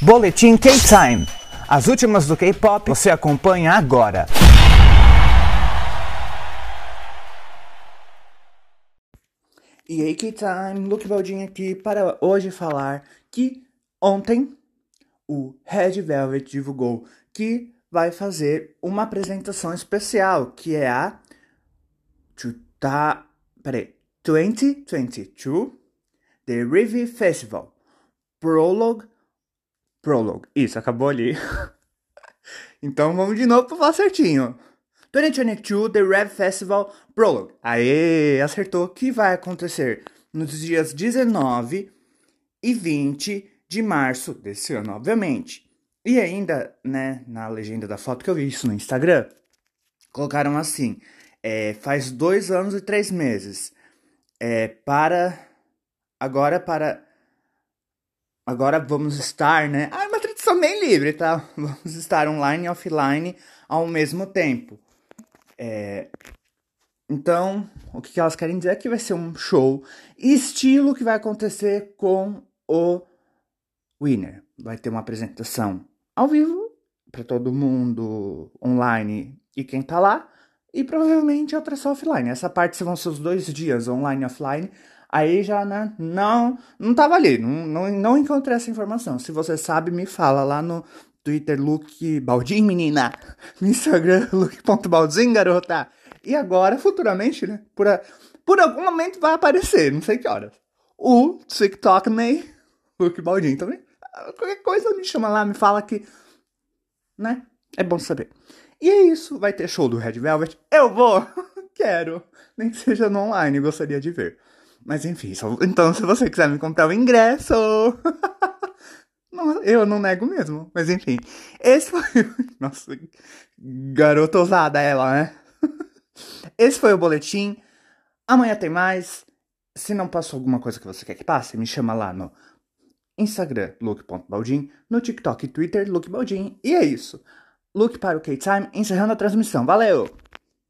Boletim K-Time. As últimas do K-pop você acompanha agora. E aí, K-Time, Luke Baldin aqui para hoje falar que ontem o Red Velvet divulgou que vai fazer uma apresentação especial, que é a tá, peraí, 2022 The Review Festival Prologue Prologue. Isso, acabou ali. então vamos de novo para falar certinho. 2022 The Rev Festival Prologue. Aê, acertou. Que vai acontecer nos dias 19 e 20 de março desse ano, obviamente. E ainda, né, na legenda da foto que eu vi isso no Instagram, colocaram assim: é, faz dois anos e três meses. É, para. Agora para. Agora vamos estar, né? Ah, é uma tradução bem livre, tá? Vamos estar online e offline ao mesmo tempo. É, então, o que elas querem dizer é que vai ser um show estilo que vai acontecer com o Winner. Vai ter uma apresentação ao vivo para todo mundo online e quem tá lá. E provavelmente outra só offline. Essa parte vão ser os dois dias, online e offline. Aí já né, não não tava ali, não, não, não encontrei essa informação. Se você sabe, me fala lá no Twitter, Luke Baldin, menina. No Instagram, Luke.baldin, garota. E agora, futuramente, né? Por, a, por algum momento vai aparecer, não sei que horas. O TikTok May, Luke Baldin também. Qualquer coisa me chama lá, me fala que. Né? É bom saber. E é isso, vai ter show do Red Velvet. Eu vou! Quero! Nem que seja no online, gostaria de ver. Mas enfim, só... então se você quiser me comprar o ingresso. Não, eu não nego mesmo. Mas enfim. Esse foi. Nossa, garota ousada ela, né? Esse foi o boletim. Amanhã tem mais. Se não passou alguma coisa que você quer que passe, me chama lá no Instagram, Luke.baldin, no TikTok e Twitter, Luke Baldin. E é isso. Luke para o K-Time, encerrando a transmissão. Valeu!